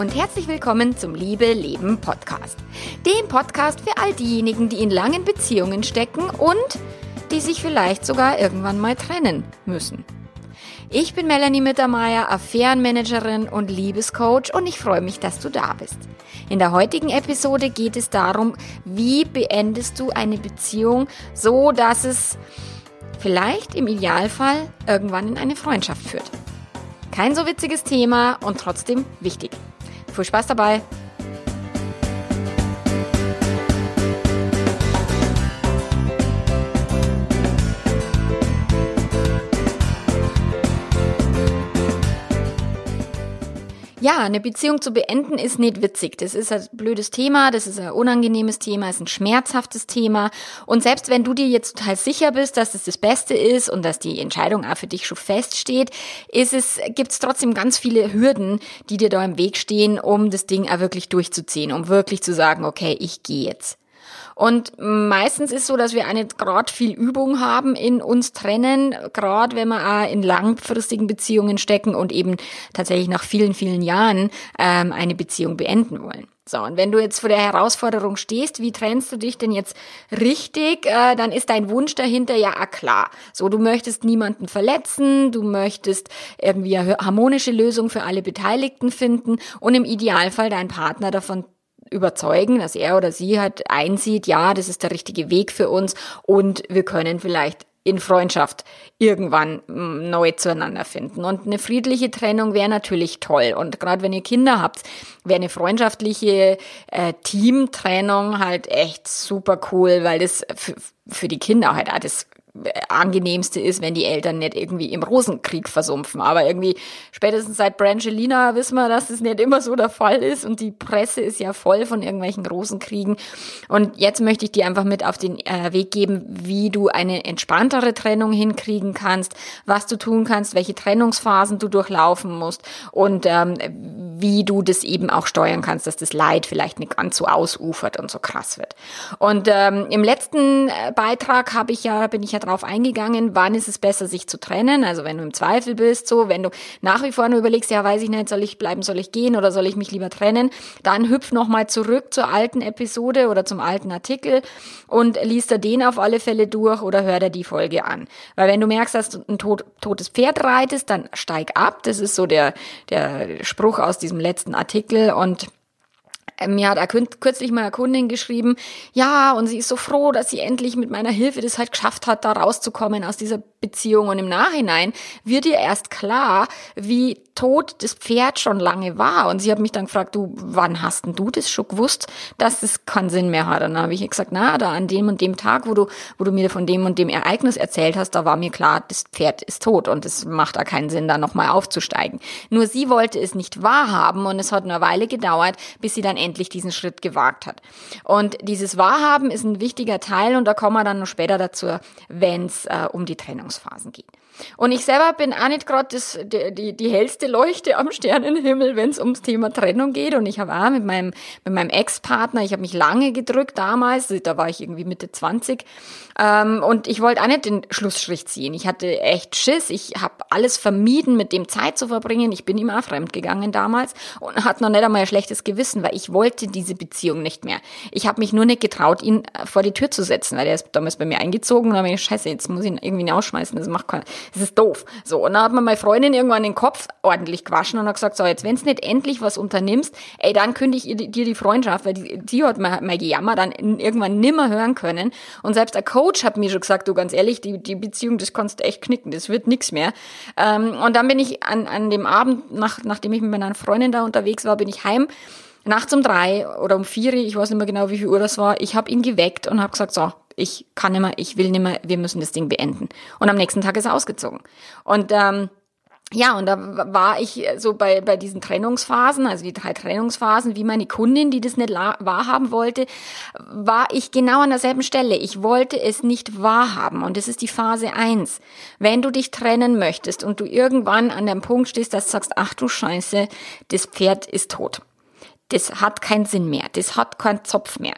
und herzlich willkommen zum Liebe Leben Podcast. Dem Podcast für all diejenigen, die in langen Beziehungen stecken und die sich vielleicht sogar irgendwann mal trennen müssen. Ich bin Melanie Mittermeier, Affärenmanagerin und Liebescoach und ich freue mich, dass du da bist. In der heutigen Episode geht es darum, wie beendest du eine Beziehung so, dass es vielleicht im Idealfall irgendwann in eine Freundschaft führt. Kein so witziges Thema und trotzdem wichtig. Viel Spaß dabei! Ja, eine Beziehung zu beenden ist nicht witzig. Das ist ein blödes Thema, das ist ein unangenehmes Thema, ist ein schmerzhaftes Thema. Und selbst wenn du dir jetzt total sicher bist, dass das das Beste ist und dass die Entscheidung auch für dich schon feststeht, ist es, gibt es trotzdem ganz viele Hürden, die dir da im Weg stehen, um das Ding auch wirklich durchzuziehen, um wirklich zu sagen, okay, ich gehe jetzt. Und meistens ist so, dass wir eine gerade viel Übung haben in uns trennen, gerade wenn wir auch in langfristigen Beziehungen stecken und eben tatsächlich nach vielen, vielen Jahren ähm, eine Beziehung beenden wollen. So, und wenn du jetzt vor der Herausforderung stehst, wie trennst du dich denn jetzt richtig, äh, dann ist dein Wunsch dahinter ja auch klar. So, du möchtest niemanden verletzen, du möchtest irgendwie eine harmonische Lösung für alle Beteiligten finden und im Idealfall deinen Partner davon überzeugen, dass er oder sie halt einsieht, ja, das ist der richtige Weg für uns und wir können vielleicht in Freundschaft irgendwann mm, neu zueinander finden. Und eine friedliche Trennung wäre natürlich toll. Und gerade wenn ihr Kinder habt, wäre eine freundschaftliche äh, Teamtrennung halt echt super cool, weil das für die Kinder halt auch das angenehmste ist, wenn die Eltern nicht irgendwie im Rosenkrieg versumpfen. Aber irgendwie spätestens seit Brangelina wissen wir, dass das nicht immer so der Fall ist und die Presse ist ja voll von irgendwelchen Rosenkriegen. Und jetzt möchte ich dir einfach mit auf den äh, Weg geben, wie du eine entspanntere Trennung hinkriegen kannst, was du tun kannst, welche Trennungsphasen du durchlaufen musst und ähm, wie du das eben auch steuern kannst, dass das Leid vielleicht nicht ganz so ausufert und so krass wird. Und ähm, im letzten äh, Beitrag habe ich ja bin ich ja drauf eingegangen, wann ist es besser, sich zu trennen. Also wenn du im Zweifel bist, so, wenn du nach wie vor nur überlegst, ja, weiß ich nicht, soll ich bleiben, soll ich gehen oder soll ich mich lieber trennen, dann hüpf nochmal zurück zur alten Episode oder zum alten Artikel und liest da den auf alle Fälle durch oder hör dir die Folge an. Weil wenn du merkst, dass du ein tot, totes Pferd reitest, dann steig ab. Das ist so der, der Spruch aus diesem letzten Artikel und mir hat kürzlich mal eine Kundin geschrieben, ja, und sie ist so froh, dass sie endlich mit meiner Hilfe das halt geschafft hat, da rauszukommen aus dieser Beziehung. Und im Nachhinein wird ihr erst klar, wie tot das Pferd schon lange war. Und sie hat mich dann gefragt, du, wann hast denn du das schon gewusst, dass das keinen Sinn mehr hat? Und dann habe ich gesagt, na, da an dem und dem Tag, wo du, wo du mir von dem und dem Ereignis erzählt hast, da war mir klar, das Pferd ist tot und es macht da keinen Sinn, da nochmal aufzusteigen. Nur sie wollte es nicht wahrhaben und es hat eine Weile gedauert, bis sie dann endlich diesen Schritt gewagt hat. Und dieses Wahrhaben ist ein wichtiger Teil und da kommen wir dann noch später dazu, wenn es äh, um die Trennungsphasen geht. Und ich selber bin auch nicht gerade die, die, die hellste Leuchte am Sternenhimmel, wenn es ums Thema Trennung geht. Und ich habe auch mit meinem, mit meinem Ex-Partner, ich habe mich lange gedrückt damals, da war ich irgendwie Mitte 20. Ähm, und ich wollte auch nicht den Schlussstrich ziehen. Ich hatte echt Schiss. Ich habe alles vermieden, mit dem Zeit zu verbringen. Ich bin ihm auch fremd gegangen damals und hatte noch nicht einmal ein schlechtes Gewissen, weil ich wollte diese Beziehung nicht mehr. Ich habe mich nur nicht getraut, ihn vor die Tür zu setzen, weil er ist damals bei mir eingezogen und habe ich, scheiße, jetzt muss ich ihn irgendwie rausschmeißen. Das macht keinen das ist doof. So, und dann hat mir meine Freundin irgendwann den Kopf ordentlich gewaschen und hat gesagt, so, jetzt, wenn's nicht endlich was unternimmst, ey, dann kündige ich dir die Freundschaft, weil die, die hat mein, mein Gejammer dann irgendwann nimmer hören können. Und selbst der Coach hat mir schon gesagt, du, ganz ehrlich, die, die Beziehung, das kannst du echt knicken, das wird nix mehr. Ähm, und dann bin ich an, an dem Abend, nach, nachdem ich mit meiner Freundin da unterwegs war, bin ich heim nachts um drei oder um vier, ich weiß nicht mehr genau, wie viel Uhr das war, ich habe ihn geweckt und habe gesagt, so, ich kann nicht mehr, ich will nicht mehr, wir müssen das Ding beenden. Und am nächsten Tag ist er ausgezogen. Und ähm, ja, und da war ich so bei, bei diesen Trennungsphasen, also die drei Trennungsphasen, wie meine Kundin, die das nicht wahrhaben wollte, war ich genau an derselben Stelle. Ich wollte es nicht wahrhaben. Und das ist die Phase eins. Wenn du dich trennen möchtest und du irgendwann an dem Punkt stehst, dass du sagst, ach du Scheiße, das Pferd ist tot. Das hat keinen Sinn mehr. Das hat keinen Zopf mehr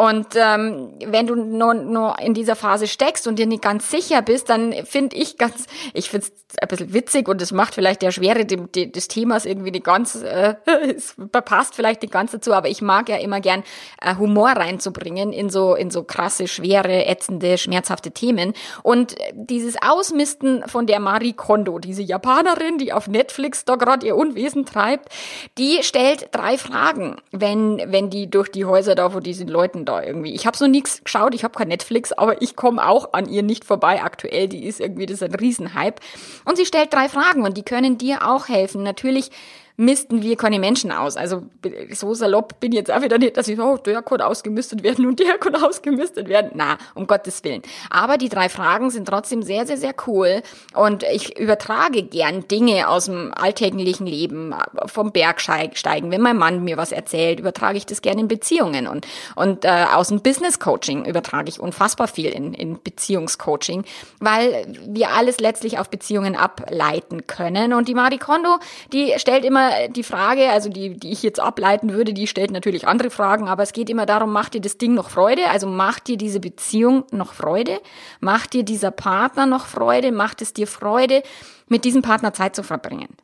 Und ähm, wenn du nur, nur in dieser Phase steckst und dir nicht ganz sicher bist, dann finde ich ganz, ich finde es ein bisschen witzig und es macht vielleicht der Schwere dem, dem, des Themas irgendwie nicht ganz, äh, es passt vielleicht nicht ganz dazu, aber ich mag ja immer gern äh, Humor reinzubringen in so, in so krasse, schwere, ätzende, schmerzhafte Themen. Und dieses Ausmisten von der Marie Kondo, diese Japanerin, die auf Netflix da gerade ihr Unwesen treibt, die stellt drei Fragen, wenn, wenn die durch die Häuser da von diesen Leuten da irgendwie. Ich habe so nichts geschaut, ich habe kein Netflix, aber ich komme auch an ihr nicht vorbei aktuell. Die ist irgendwie, das ist ein Riesenhype. Und sie stellt drei Fragen und die können dir auch helfen. Natürlich misten wir keine Menschen aus. Also so salopp bin ich jetzt auch wieder nicht, dass ich, oh, der kann ausgemistet werden und der kann ausgemistet werden. Na, um Gottes Willen. Aber die drei Fragen sind trotzdem sehr, sehr, sehr cool. Und ich übertrage gern Dinge aus dem alltäglichen Leben, vom Bergsteigen. Wenn mein Mann mir was erzählt, übertrage ich das gerne in Beziehungen. Und, und äh, aus dem Business Coaching übertrage ich unfassbar viel in, in Beziehungscoaching, weil wir alles letztlich auf Beziehungen ableiten können. Und die Marie Kondo, die stellt immer die Frage, also die, die ich jetzt ableiten würde, die stellt natürlich andere Fragen, aber es geht immer darum, macht dir das Ding noch Freude? Also macht dir diese Beziehung noch Freude? Macht dir dieser Partner noch Freude? Macht es dir Freude, mit diesem Partner Zeit zu verbringen?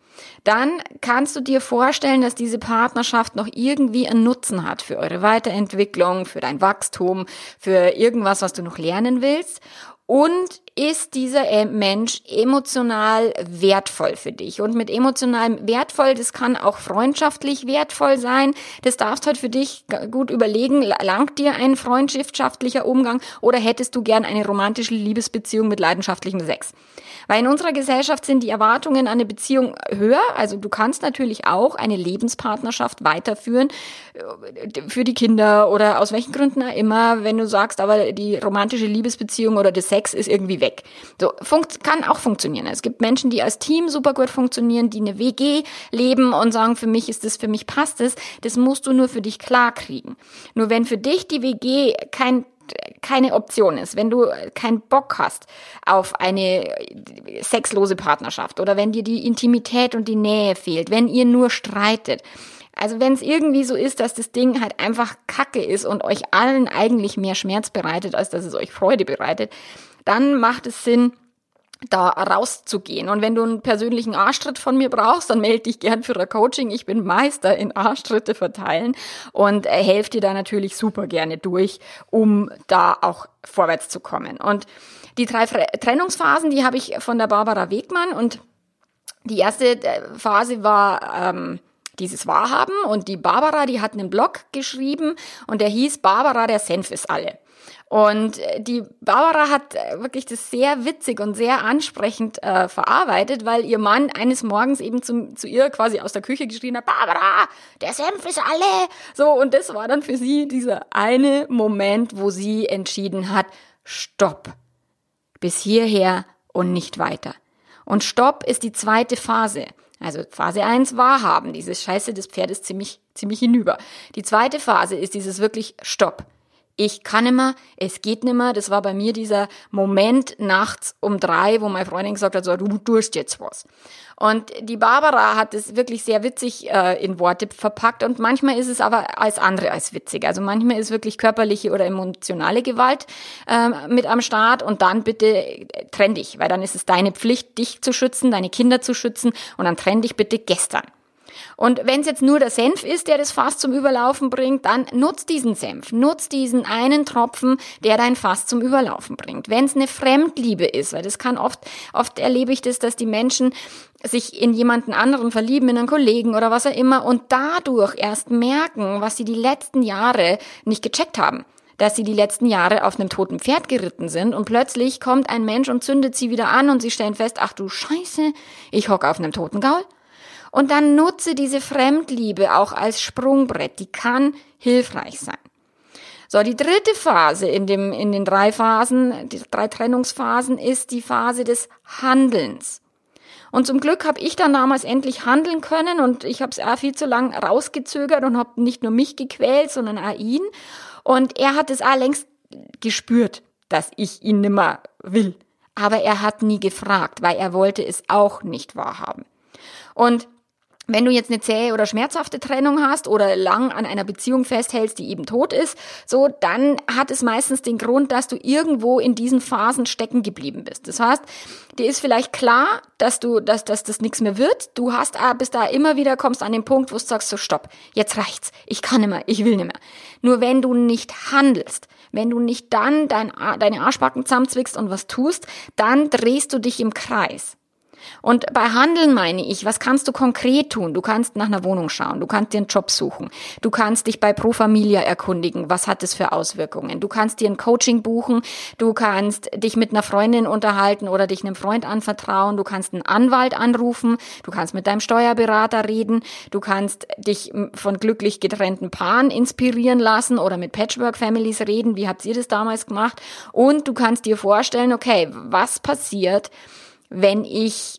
Dann kannst du dir vorstellen, dass diese Partnerschaft noch irgendwie einen Nutzen hat für eure Weiterentwicklung, für dein Wachstum, für irgendwas, was du noch lernen willst. Und ist dieser äh, Mensch emotional wertvoll für dich? Und mit emotional wertvoll, das kann auch freundschaftlich wertvoll sein. Das darfst halt für dich gut überlegen, langt dir ein freundschaftlicher Umgang oder hättest du gern eine romantische Liebesbeziehung mit leidenschaftlichem Sex? Weil in unserer Gesellschaft sind die Erwartungen an eine Beziehung höher. Also du kannst natürlich auch eine Lebenspartnerschaft weiterführen äh, für die Kinder oder aus welchen Gründen auch immer, wenn du sagst, aber die romantische Liebesbeziehung oder der Sex ist irgendwie weg. So, funkt, kann auch funktionieren. Es gibt Menschen, die als Team super gut funktionieren, die eine WG leben und sagen, für mich ist es, für mich passt es. Das musst du nur für dich klar kriegen. Nur wenn für dich die WG kein keine Option ist, wenn du keinen Bock hast auf eine sexlose Partnerschaft oder wenn dir die Intimität und die Nähe fehlt, wenn ihr nur streitet, also wenn es irgendwie so ist, dass das Ding halt einfach Kacke ist und euch allen eigentlich mehr Schmerz bereitet, als dass es euch Freude bereitet, dann macht es Sinn, da rauszugehen. Und wenn du einen persönlichen Arschtritt von mir brauchst, dann melde dich gern für ein Coaching. Ich bin Meister in Arschtritte verteilen und äh, helfe dir da natürlich super gerne durch, um da auch vorwärts zu kommen. Und die drei Trennungsphasen, die habe ich von der Barbara Wegmann und die erste äh, Phase war ähm, dieses Wahrhaben und die Barbara, die hat einen Blog geschrieben und der hieß Barbara, der Senf ist alle. Und äh, die Barbara hat äh, wirklich das sehr witzig und sehr ansprechend äh, verarbeitet, weil ihr Mann eines Morgens eben zum, zu ihr quasi aus der Küche geschrien hat, Barbara, der Senf ist alle. So, und das war dann für sie dieser eine Moment, wo sie entschieden hat, stopp. Bis hierher und nicht weiter. Und Stopp ist die zweite Phase. Also Phase 1 wahrhaben, dieses Scheiße des Pferdes ziemlich, ziemlich hinüber. Die zweite Phase ist dieses wirklich Stopp ich kann nimmer, es geht nimmer. Das war bei mir dieser Moment nachts um drei, wo meine Freundin gesagt hat, so, du tust jetzt was. Und die Barbara hat es wirklich sehr witzig äh, in Worte verpackt und manchmal ist es aber als andere als witzig. Also manchmal ist wirklich körperliche oder emotionale Gewalt äh, mit am Start und dann bitte äh, trenn dich, weil dann ist es deine Pflicht, dich zu schützen, deine Kinder zu schützen und dann trenn dich bitte gestern. Und wenn es jetzt nur der Senf ist, der das Fass zum Überlaufen bringt, dann nutz diesen Senf, nutz diesen einen Tropfen, der dein Fass zum Überlaufen bringt. Wenn es eine Fremdliebe ist, weil das kann oft, oft erlebe ich das, dass die Menschen sich in jemanden anderen verlieben, in einen Kollegen oder was auch immer und dadurch erst merken, was sie die letzten Jahre nicht gecheckt haben. Dass sie die letzten Jahre auf einem toten Pferd geritten sind und plötzlich kommt ein Mensch und zündet sie wieder an und sie stellen fest, ach du Scheiße, ich hocke auf einem toten Gaul und dann nutze diese Fremdliebe auch als Sprungbrett. Die kann hilfreich sein. So, die dritte Phase in, dem, in den drei Phasen, die drei Trennungsphasen, ist die Phase des Handelns. Und zum Glück habe ich dann damals endlich handeln können und ich habe es auch viel zu lang rausgezögert und habe nicht nur mich gequält, sondern auch ihn. Und er hat es auch längst gespürt, dass ich ihn nimmer will. Aber er hat nie gefragt, weil er wollte es auch nicht wahrhaben. Und wenn du jetzt eine zähe oder schmerzhafte Trennung hast oder lang an einer Beziehung festhältst, die eben tot ist, so, dann hat es meistens den Grund, dass du irgendwo in diesen Phasen stecken geblieben bist. Das heißt, dir ist vielleicht klar, dass du, dass, dass das nichts mehr wird. Du hast, ah, bis da immer wieder kommst an den Punkt, wo du sagst, so stopp, jetzt reicht's. Ich kann nicht mehr, ich will nicht mehr. Nur wenn du nicht handelst, wenn du nicht dann dein, deine Arschbacken zusammenzwickst und was tust, dann drehst du dich im Kreis. Und bei Handeln meine ich, was kannst du konkret tun? Du kannst nach einer Wohnung schauen, du kannst dir einen Job suchen, du kannst dich bei Pro Familia erkundigen, was hat es für Auswirkungen? Du kannst dir ein Coaching buchen, du kannst dich mit einer Freundin unterhalten oder dich einem Freund anvertrauen, du kannst einen Anwalt anrufen, du kannst mit deinem Steuerberater reden, du kannst dich von glücklich getrennten Paaren inspirieren lassen oder mit Patchwork Families reden, wie habt ihr das damals gemacht? Und du kannst dir vorstellen, okay, was passiert, wenn ich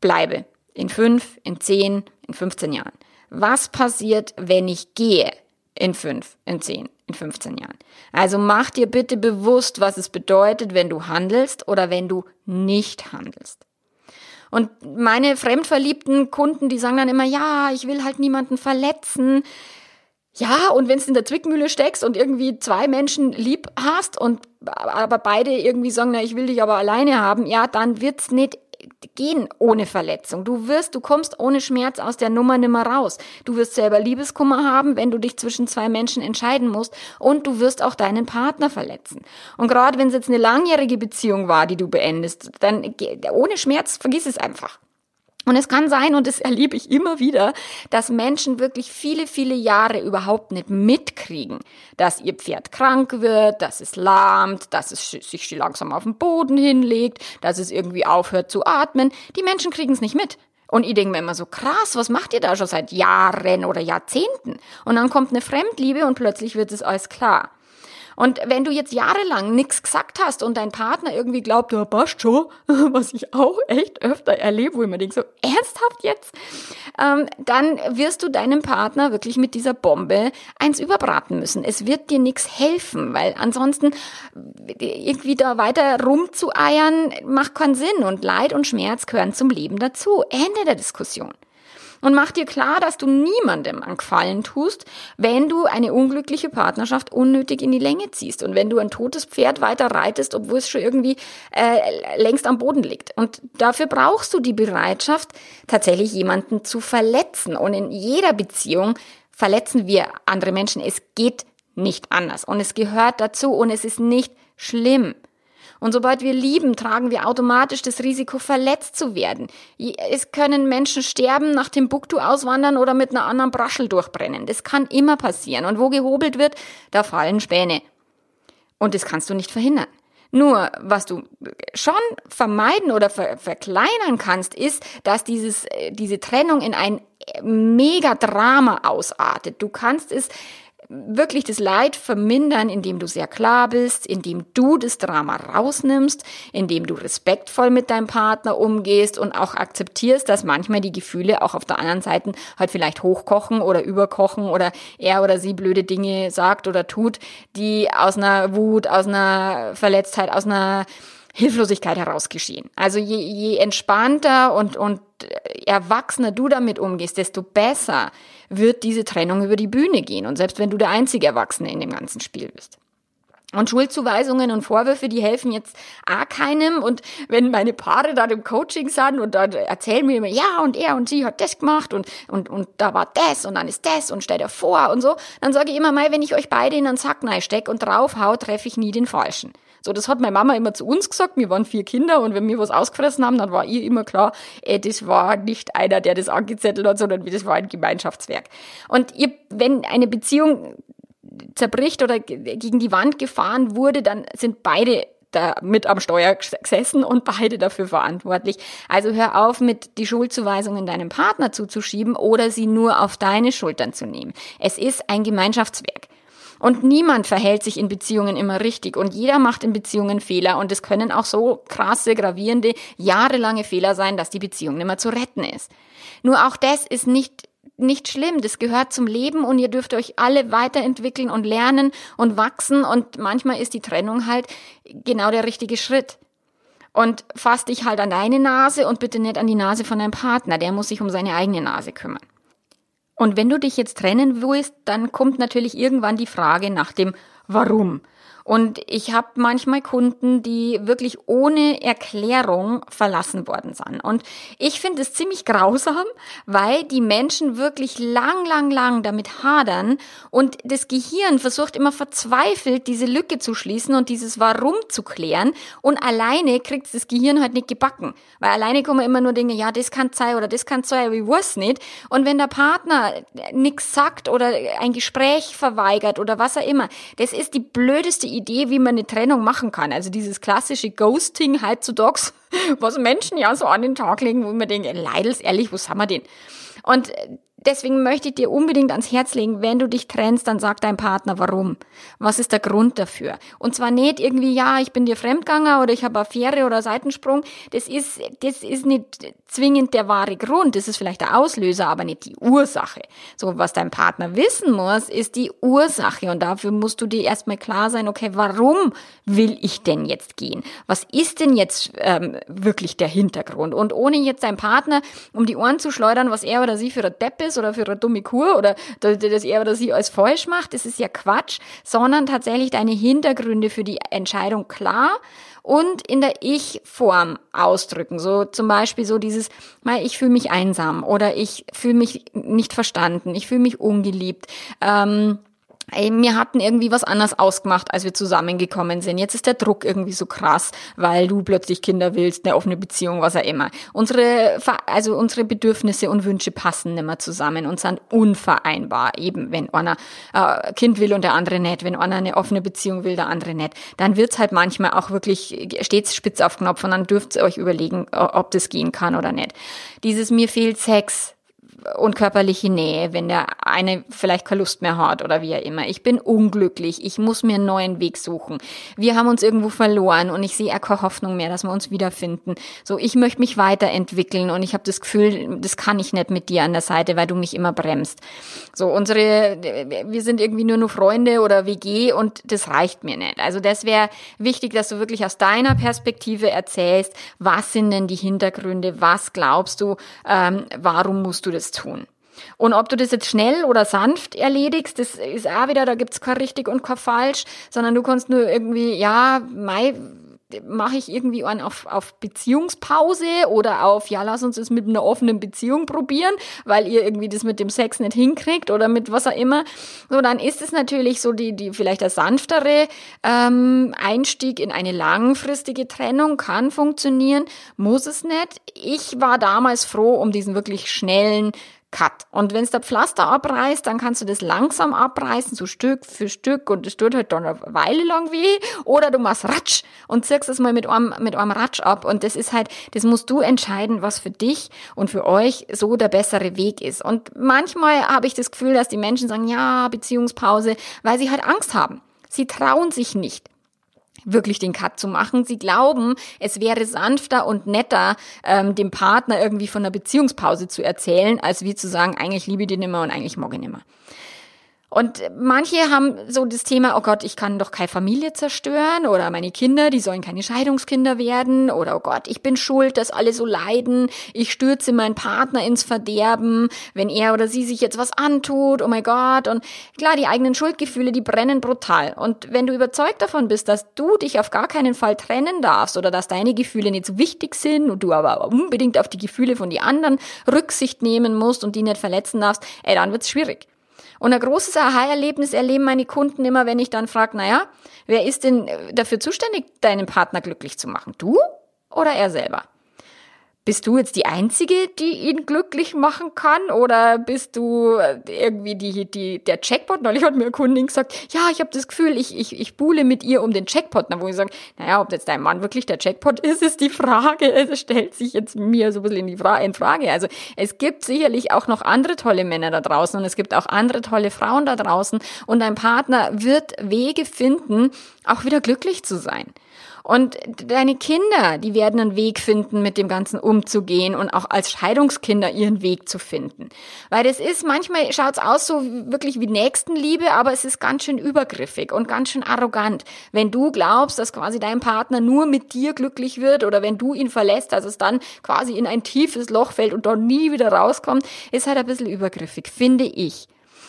bleibe? In fünf, in zehn, in 15 Jahren. Was passiert, wenn ich gehe? In fünf, in zehn, in 15 Jahren. Also mach dir bitte bewusst, was es bedeutet, wenn du handelst oder wenn du nicht handelst. Und meine fremdverliebten Kunden, die sagen dann immer, ja, ich will halt niemanden verletzen. Ja, und wenn du in der Zwickmühle steckst und irgendwie zwei Menschen lieb hast und aber beide irgendwie sagen, na, ich will dich aber alleine haben, ja, dann wird's nicht gehen ohne Verletzung. Du wirst, du kommst ohne Schmerz aus der Nummer nimmer raus. Du wirst selber Liebeskummer haben, wenn du dich zwischen zwei Menschen entscheiden musst und du wirst auch deinen Partner verletzen. Und gerade wenn es jetzt eine langjährige Beziehung war, die du beendest, dann ohne Schmerz vergiss es einfach. Und es kann sein, und das erlebe ich immer wieder, dass Menschen wirklich viele, viele Jahre überhaupt nicht mitkriegen, dass ihr Pferd krank wird, dass es lahmt, dass es sich langsam auf den Boden hinlegt, dass es irgendwie aufhört zu atmen. Die Menschen kriegen es nicht mit. Und ich denke mir immer so, krass, was macht ihr da schon seit Jahren oder Jahrzehnten? Und dann kommt eine Fremdliebe und plötzlich wird es alles klar. Und wenn du jetzt jahrelang nichts gesagt hast und dein Partner irgendwie glaubt, ja, passt schon, was ich auch echt öfter erlebe, wo ich mir denke, so ernsthaft jetzt, ähm, dann wirst du deinem Partner wirklich mit dieser Bombe eins überbraten müssen. Es wird dir nichts helfen, weil ansonsten irgendwie da weiter rumzueiern macht keinen Sinn und Leid und Schmerz gehören zum Leben dazu. Ende der Diskussion. Und mach dir klar, dass du niemandem einen Gefallen tust, wenn du eine unglückliche Partnerschaft unnötig in die Länge ziehst und wenn du ein totes Pferd weiter reitest, obwohl es schon irgendwie äh, längst am Boden liegt. Und dafür brauchst du die Bereitschaft, tatsächlich jemanden zu verletzen. Und in jeder Beziehung verletzen wir andere Menschen. Es geht nicht anders. Und es gehört dazu und es ist nicht schlimm. Und sobald wir lieben, tragen wir automatisch das Risiko, verletzt zu werden. Es können Menschen sterben, nach Timbuktu auswandern oder mit einer anderen Braschel durchbrennen. Das kann immer passieren. Und wo gehobelt wird, da fallen Späne. Und das kannst du nicht verhindern. Nur, was du schon vermeiden oder ver verkleinern kannst, ist, dass dieses, äh, diese Trennung in ein Megadrama ausartet. Du kannst es wirklich das Leid vermindern, indem du sehr klar bist, indem du das Drama rausnimmst, indem du respektvoll mit deinem Partner umgehst und auch akzeptierst, dass manchmal die Gefühle auch auf der anderen Seite halt vielleicht hochkochen oder überkochen oder er oder sie blöde Dinge sagt oder tut, die aus einer Wut, aus einer Verletztheit, aus einer Hilflosigkeit heraus geschehen. Also je, je entspannter und, und erwachsener du damit umgehst, desto besser wird diese Trennung über die Bühne gehen. Und selbst wenn du der einzige Erwachsene in dem ganzen Spiel bist. Und Schuldzuweisungen und Vorwürfe, die helfen jetzt auch keinem. Und wenn meine Paare da im Coaching sind und dann erzählen mir immer, ja, und er und sie hat das gemacht und, und, und da war das und dann ist das und stell dir vor und so, dann sage ich immer mal, wenn ich euch beide in einen Sack steck und draufhau, treffe ich nie den Falschen. So, das hat meine Mama immer zu uns gesagt. Wir waren vier Kinder und wenn wir was ausgefressen haben, dann war ihr immer klar, äh, das war nicht einer, der das angezettelt hat, sondern das war ein Gemeinschaftswerk. Und ihr, wenn eine Beziehung zerbricht oder gegen die Wand gefahren wurde, dann sind beide da mit am Steuer gesessen und beide dafür verantwortlich. Also hör auf, mit die Schuldzuweisungen deinem Partner zuzuschieben oder sie nur auf deine Schultern zu nehmen. Es ist ein Gemeinschaftswerk. Und niemand verhält sich in Beziehungen immer richtig und jeder macht in Beziehungen Fehler und es können auch so krasse, gravierende, jahrelange Fehler sein, dass die Beziehung nicht mehr zu retten ist. Nur auch das ist nicht nicht schlimm, das gehört zum Leben und ihr dürft euch alle weiterentwickeln und lernen und wachsen und manchmal ist die Trennung halt genau der richtige Schritt. Und fass dich halt an deine Nase und bitte nicht an die Nase von deinem Partner. Der muss sich um seine eigene Nase kümmern. Und wenn du dich jetzt trennen willst, dann kommt natürlich irgendwann die Frage nach dem Warum. Und ich habe manchmal Kunden, die wirklich ohne Erklärung verlassen worden sind. Und ich finde es ziemlich grausam, weil die Menschen wirklich lang, lang, lang damit hadern und das Gehirn versucht immer verzweifelt, diese Lücke zu schließen und dieses Warum zu klären. Und alleine kriegt das Gehirn halt nicht gebacken. Weil alleine kommen immer nur Dinge, ja, das kann sein oder das kann sein, wie weiß nicht. Und wenn der Partner nichts sagt oder ein Gespräch verweigert oder was auch immer, das ist die blödeste Idee wie man eine Trennung machen kann. Also dieses klassische Ghosting heutzutage, was Menschen ja so an den Tag legen, wo man denkt, leidels ehrlich, wo haben wir den? Und deswegen möchte ich dir unbedingt ans Herz legen, wenn du dich trennst, dann sag deinem Partner, warum. Was ist der Grund dafür? Und zwar nicht irgendwie, ja, ich bin dir Fremdganger oder ich habe Affäre oder Seitensprung. Das ist, das ist nicht zwingend der wahre Grund. Das ist vielleicht der Auslöser, aber nicht die Ursache. So, was dein Partner wissen muss, ist die Ursache. Und dafür musst du dir erstmal klar sein, okay, warum will ich denn jetzt gehen? Was ist denn jetzt ähm, wirklich der Hintergrund? Und ohne jetzt deinem Partner um die Ohren zu schleudern, was er oder sie für ein Depp ist oder für eine dumme Kur oder dass er oder sie alles falsch macht, das ist ja Quatsch, sondern tatsächlich deine Hintergründe für die Entscheidung klar und in der Ich-Form ausdrücken. So zum Beispiel so dieses, ich fühle mich einsam oder ich fühle mich nicht verstanden, ich fühle mich ungeliebt. Ähm, ey, wir hatten irgendwie was anders ausgemacht, als wir zusammengekommen sind. Jetzt ist der Druck irgendwie so krass, weil du plötzlich Kinder willst, eine offene Beziehung, was auch immer. Unsere, also unsere Bedürfnisse und Wünsche passen nicht mehr zusammen und sind unvereinbar. Eben, wenn einer äh, Kind will und der andere nicht, wenn einer eine offene Beziehung will, der andere nicht, dann wird's halt manchmal auch wirklich stets spitz auf Knopf und dann dürft ihr euch überlegen, ob das gehen kann oder nicht. Dieses mir fehlt Sex, und körperliche Nähe, wenn der eine vielleicht keine Lust mehr hat oder wie auch immer. Ich bin unglücklich, ich muss mir einen neuen Weg suchen. Wir haben uns irgendwo verloren und ich sehe auch keine Hoffnung mehr, dass wir uns wiederfinden. So, ich möchte mich weiterentwickeln und ich habe das Gefühl, das kann ich nicht mit dir an der Seite, weil du mich immer bremst. So, unsere, wir sind irgendwie nur nur Freunde oder WG und das reicht mir nicht. Also das wäre wichtig, dass du wirklich aus deiner Perspektive erzählst, was sind denn die Hintergründe, was glaubst du, ähm, warum musst du das tun. Und ob du das jetzt schnell oder sanft erledigst, das ist auch wieder, da gibt's kein richtig und kein falsch, sondern du kannst nur irgendwie, ja, mei, mache ich irgendwie einen auf, auf Beziehungspause oder auf, ja, lass uns es mit einer offenen Beziehung probieren, weil ihr irgendwie das mit dem Sex nicht hinkriegt oder mit was auch immer. So, dann ist es natürlich so die, die vielleicht der sanftere ähm, Einstieg in eine langfristige Trennung kann funktionieren, muss es nicht. Ich war damals froh um diesen wirklich schnellen Cut. Und wenn es der Pflaster abreißt, dann kannst du das langsam abreißen, so Stück für Stück und es tut halt dann eine Weile lang weh. Oder du machst Ratsch und ziehst es mal mit einem, mit einem Ratsch ab. Und das ist halt, das musst du entscheiden, was für dich und für euch so der bessere Weg ist. Und manchmal habe ich das Gefühl, dass die Menschen sagen, ja, Beziehungspause, weil sie halt Angst haben. Sie trauen sich nicht wirklich den Cut zu machen. Sie glauben, es wäre sanfter und netter, ähm, dem Partner irgendwie von einer Beziehungspause zu erzählen, als wie zu sagen, eigentlich liebe ich den nimmer und eigentlich mag ich nimmer. Und manche haben so das Thema, oh Gott, ich kann doch keine Familie zerstören oder meine Kinder, die sollen keine Scheidungskinder werden oder oh Gott, ich bin schuld, dass alle so leiden, ich stürze meinen Partner ins Verderben, wenn er oder sie sich jetzt was antut, oh mein Gott. Und klar, die eigenen Schuldgefühle, die brennen brutal. Und wenn du überzeugt davon bist, dass du dich auf gar keinen Fall trennen darfst oder dass deine Gefühle nicht so wichtig sind und du aber unbedingt auf die Gefühle von die anderen Rücksicht nehmen musst und die nicht verletzen darfst, ey, dann wird's schwierig. Und ein großes Aha-Erlebnis erleben meine Kunden immer, wenn ich dann frage, naja, wer ist denn dafür zuständig, deinen Partner glücklich zu machen? Du oder er selber? Bist du jetzt die Einzige, die ihn glücklich machen kann? Oder bist du irgendwie die, die, der Checkpot? Neulich hat mir eine Kundin gesagt, ja, ich habe das Gefühl, ich, ich, ich buhle mit ihr um den Checkpot. Na, wo ich sage, naja, ob jetzt dein Mann wirklich der Checkpot ist, ist die Frage. Es stellt sich jetzt mir so ein bisschen in, die Fra in Frage. Also es gibt sicherlich auch noch andere tolle Männer da draußen und es gibt auch andere tolle Frauen da draußen und dein Partner wird Wege finden, auch wieder glücklich zu sein. Und deine Kinder, die werden einen Weg finden, mit dem Ganzen umzugehen und auch als Scheidungskinder ihren Weg zu finden. Weil das ist, manchmal schaut's aus so wirklich wie Nächstenliebe, aber es ist ganz schön übergriffig und ganz schön arrogant. Wenn du glaubst, dass quasi dein Partner nur mit dir glücklich wird oder wenn du ihn verlässt, dass es dann quasi in ein tiefes Loch fällt und dort nie wieder rauskommt, ist halt ein bisschen übergriffig, finde ich.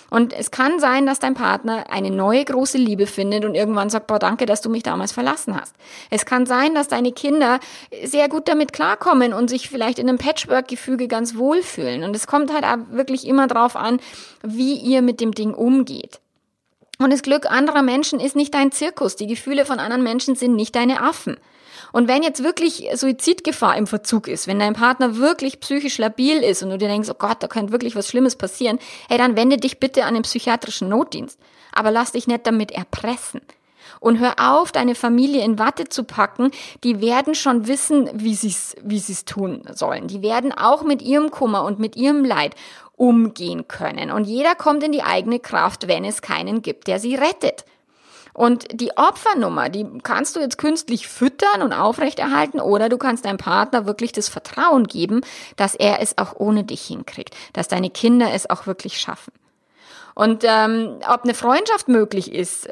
Und es kann sein, dass dein Partner eine neue große Liebe findet und irgendwann sagt, boah, danke, dass du mich damals verlassen hast. Es kann sein, dass deine Kinder sehr gut damit klarkommen und sich vielleicht in einem Patchwork-Gefüge ganz wohlfühlen. Und es kommt halt auch wirklich immer drauf an, wie ihr mit dem Ding umgeht. Und das Glück anderer Menschen ist nicht dein Zirkus. Die Gefühle von anderen Menschen sind nicht deine Affen. Und wenn jetzt wirklich Suizidgefahr im Verzug ist, wenn dein Partner wirklich psychisch labil ist und du dir denkst, oh Gott, da könnte wirklich was Schlimmes passieren, hey, dann wende dich bitte an den psychiatrischen Notdienst. Aber lass dich nicht damit erpressen. Und hör auf, deine Familie in Watte zu packen. Die werden schon wissen, wie sie es wie sie's tun sollen. Die werden auch mit ihrem Kummer und mit ihrem Leid umgehen können. Und jeder kommt in die eigene Kraft, wenn es keinen gibt, der sie rettet. Und die Opfernummer, die kannst du jetzt künstlich füttern und aufrechterhalten oder du kannst deinem Partner wirklich das Vertrauen geben, dass er es auch ohne dich hinkriegt, dass deine Kinder es auch wirklich schaffen. Und ähm, ob eine Freundschaft möglich ist,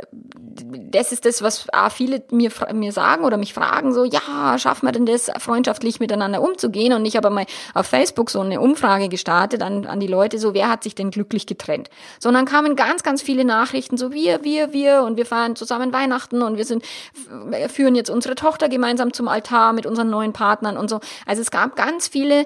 das ist das, was viele mir, mir sagen oder mich fragen, so, ja, schaffen wir denn das, freundschaftlich miteinander umzugehen? Und ich habe mal auf Facebook so eine Umfrage gestartet an, an die Leute, so, wer hat sich denn glücklich getrennt? So, und dann kamen ganz, ganz viele Nachrichten, so, wir, wir, wir, und wir feiern zusammen Weihnachten und wir sind, führen jetzt unsere Tochter gemeinsam zum Altar mit unseren neuen Partnern und so. Also es gab ganz viele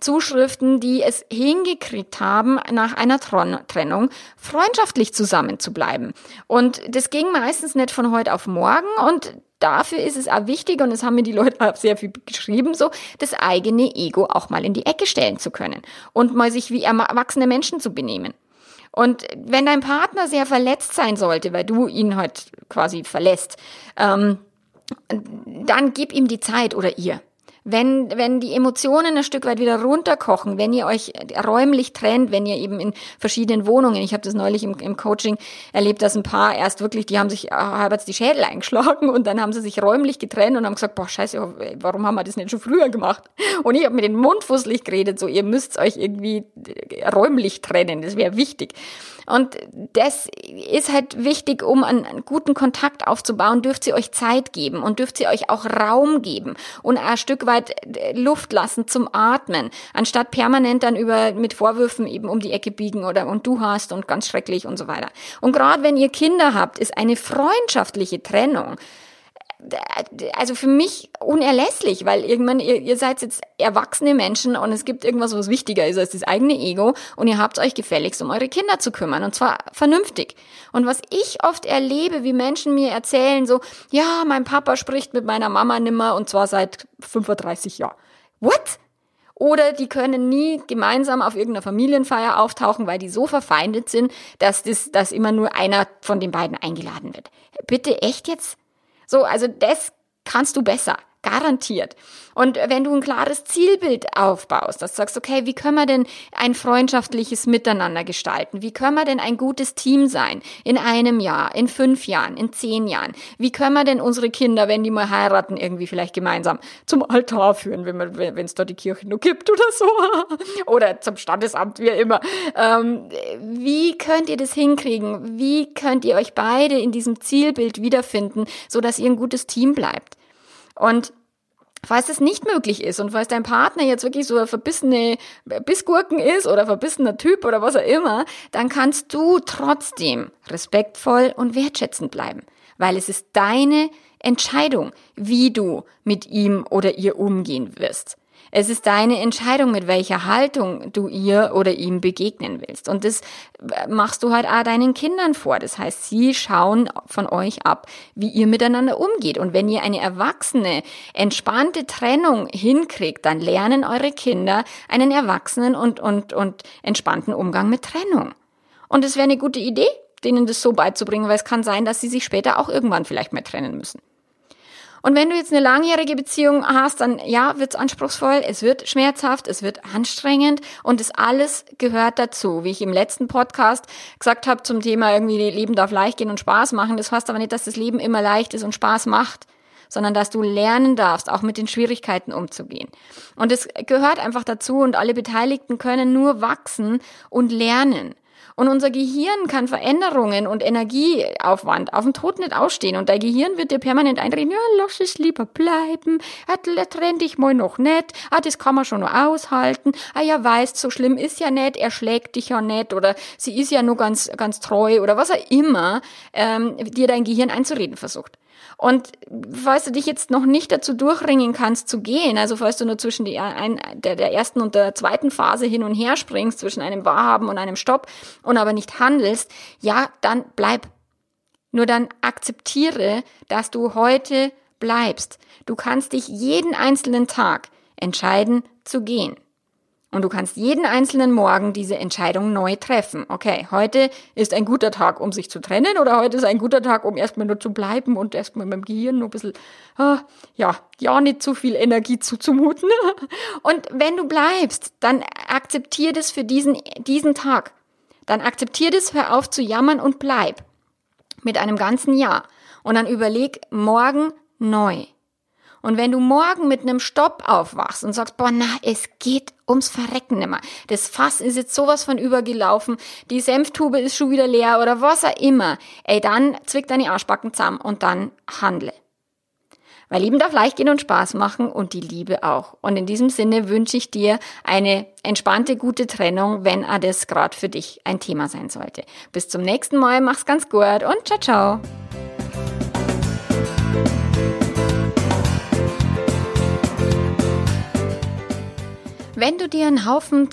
Zuschriften, die es hingekriegt haben, nach einer Trennung freundschaftlich zusammenzubleiben. Und das ging meistens nicht von heute auf morgen und dafür ist es auch wichtig, und das haben mir die Leute auch sehr viel geschrieben, so, das eigene Ego auch mal in die Ecke stellen zu können und mal sich wie erwachsene Menschen zu benehmen. Und wenn dein Partner sehr verletzt sein sollte, weil du ihn halt quasi verlässt, ähm, dann gib ihm die Zeit oder ihr. Wenn, wenn die Emotionen ein Stück weit wieder runterkochen, wenn ihr euch räumlich trennt, wenn ihr eben in verschiedenen Wohnungen, ich habe das neulich im, im Coaching erlebt, dass ein Paar erst wirklich, die haben sich halbwegs ah, die Schädel eingeschlagen und dann haben sie sich räumlich getrennt und haben gesagt, boah, scheiße, warum haben wir das nicht schon früher gemacht? Und ich habe mit den Mund fusselig geredet, so ihr müsst euch irgendwie räumlich trennen, das wäre wichtig. Und das ist halt wichtig, um einen, guten Kontakt aufzubauen, dürft ihr euch Zeit geben und dürft ihr euch auch Raum geben und ein Stück weit äh, Luft lassen zum Atmen, anstatt permanent dann über mit Vorwürfen eben um die Ecke biegen oder und du hast und ganz schrecklich und so weiter. Und gerade wenn ihr Kinder habt, ist eine freundschaftliche Trennung also für mich unerlässlich, weil irgendwann, ihr, ihr seid jetzt erwachsene Menschen und es gibt irgendwas, was wichtiger ist als das eigene Ego und ihr habt euch gefälligst um eure Kinder zu kümmern und zwar vernünftig. Und was ich oft erlebe, wie Menschen mir erzählen, so, ja, mein Papa spricht mit meiner Mama nimmer und zwar seit 35 Jahren. What? Oder die können nie gemeinsam auf irgendeiner Familienfeier auftauchen, weil die so verfeindet sind, dass, das, dass immer nur einer von den beiden eingeladen wird. Bitte echt jetzt? So, also das kannst du besser. Garantiert. Und wenn du ein klares Zielbild aufbaust, dass du sagst, okay, wie können wir denn ein freundschaftliches Miteinander gestalten? Wie können wir denn ein gutes Team sein? In einem Jahr, in fünf Jahren, in zehn Jahren? Wie können wir denn unsere Kinder, wenn die mal heiraten, irgendwie vielleicht gemeinsam zum Altar führen, wenn es da die Kirche nur gibt oder so? oder zum Standesamt, wie immer. Ähm, wie könnt ihr das hinkriegen? Wie könnt ihr euch beide in diesem Zielbild wiederfinden, so dass ihr ein gutes Team bleibt? Und Falls es nicht möglich ist und falls dein Partner jetzt wirklich so ein verbissene Bissgurken ist oder verbissener Typ oder was auch immer, dann kannst du trotzdem respektvoll und wertschätzend bleiben, weil es ist deine Entscheidung, wie du mit ihm oder ihr umgehen wirst. Es ist deine Entscheidung, mit welcher Haltung du ihr oder ihm begegnen willst. Und das machst du halt auch deinen Kindern vor. Das heißt, sie schauen von euch ab, wie ihr miteinander umgeht. Und wenn ihr eine erwachsene, entspannte Trennung hinkriegt, dann lernen eure Kinder einen erwachsenen und, und, und entspannten Umgang mit Trennung. Und es wäre eine gute Idee, denen das so beizubringen, weil es kann sein, dass sie sich später auch irgendwann vielleicht mehr trennen müssen. Und wenn du jetzt eine langjährige Beziehung hast, dann ja, wird's anspruchsvoll, es wird schmerzhaft, es wird anstrengend und das alles gehört dazu. Wie ich im letzten Podcast gesagt habe zum Thema irgendwie Leben darf leicht gehen und Spaß machen, das heißt aber nicht, dass das Leben immer leicht ist und Spaß macht sondern dass du lernen darfst, auch mit den Schwierigkeiten umzugehen. Und es gehört einfach dazu und alle Beteiligten können nur wachsen und lernen. Und unser Gehirn kann Veränderungen und Energieaufwand auf dem Tod nicht ausstehen. Und dein Gehirn wird dir permanent einreden, ja, lass es lieber bleiben. Ah, trenn dich mal noch nicht. Ah, das kann man schon noch aushalten. Ah, ja, weißt, so schlimm ist ja nicht. Er schlägt dich ja nicht. Oder sie ist ja nur ganz, ganz treu. Oder was auch immer, ähm, dir dein Gehirn einzureden versucht. Und falls du dich jetzt noch nicht dazu durchringen kannst zu gehen, also falls du nur zwischen die, ein, der, der ersten und der zweiten Phase hin und her springst, zwischen einem Wahrhaben und einem Stopp und aber nicht handelst, ja, dann bleib. Nur dann akzeptiere, dass du heute bleibst. Du kannst dich jeden einzelnen Tag entscheiden zu gehen. Und du kannst jeden einzelnen Morgen diese Entscheidung neu treffen. Okay, heute ist ein guter Tag, um sich zu trennen oder heute ist ein guter Tag, um erstmal nur zu bleiben und erstmal meinem Gehirn nur ein bisschen, ah, ja, ja, nicht zu viel Energie zuzumuten. Und wenn du bleibst, dann akzeptier das für diesen, diesen Tag. Dann akzeptier das, hör auf zu jammern und bleib. Mit einem ganzen Jahr. Und dann überleg morgen neu. Und wenn du morgen mit einem Stopp aufwachst und sagst, boah, na, es geht ums Verrecken nimmer. Das Fass ist jetzt sowas von übergelaufen, die Senftube ist schon wieder leer oder was auch immer, ey, dann zwick deine Arschbacken zusammen und dann handle. Weil Leben darf leicht gehen und Spaß machen und die Liebe auch. Und in diesem Sinne wünsche ich dir eine entspannte, gute Trennung, wenn das gerade für dich ein Thema sein sollte. Bis zum nächsten Mal, mach's ganz gut und ciao, ciao. Wenn du dir einen Haufen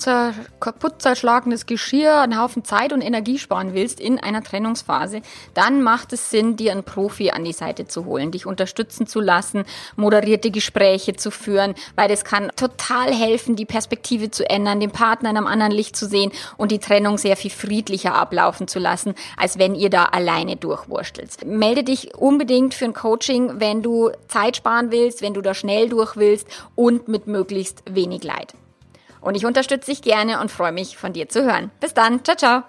kaputt zerschlagenes Geschirr, einen Haufen Zeit und Energie sparen willst in einer Trennungsphase, dann macht es Sinn, dir einen Profi an die Seite zu holen, dich unterstützen zu lassen, moderierte Gespräche zu führen, weil das kann total helfen, die Perspektive zu ändern, den Partner in einem anderen Licht zu sehen und die Trennung sehr viel friedlicher ablaufen zu lassen, als wenn ihr da alleine durchwurschtelt. Melde dich unbedingt für ein Coaching, wenn du Zeit sparen willst, wenn du da schnell durch willst und mit möglichst wenig Leid. Und ich unterstütze dich gerne und freue mich, von dir zu hören. Bis dann. Ciao, ciao.